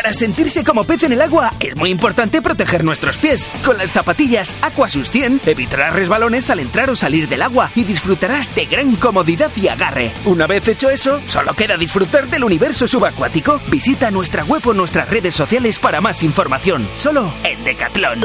Para sentirse como pez en el agua, es muy importante proteger nuestros pies. Con las zapatillas Aquasus 100 evitarás resbalones al entrar o salir del agua y disfrutarás de gran comodidad y agarre. Una vez hecho eso, solo queda disfrutar del universo subacuático. Visita nuestra web o nuestras redes sociales para más información. Solo en Decathlon.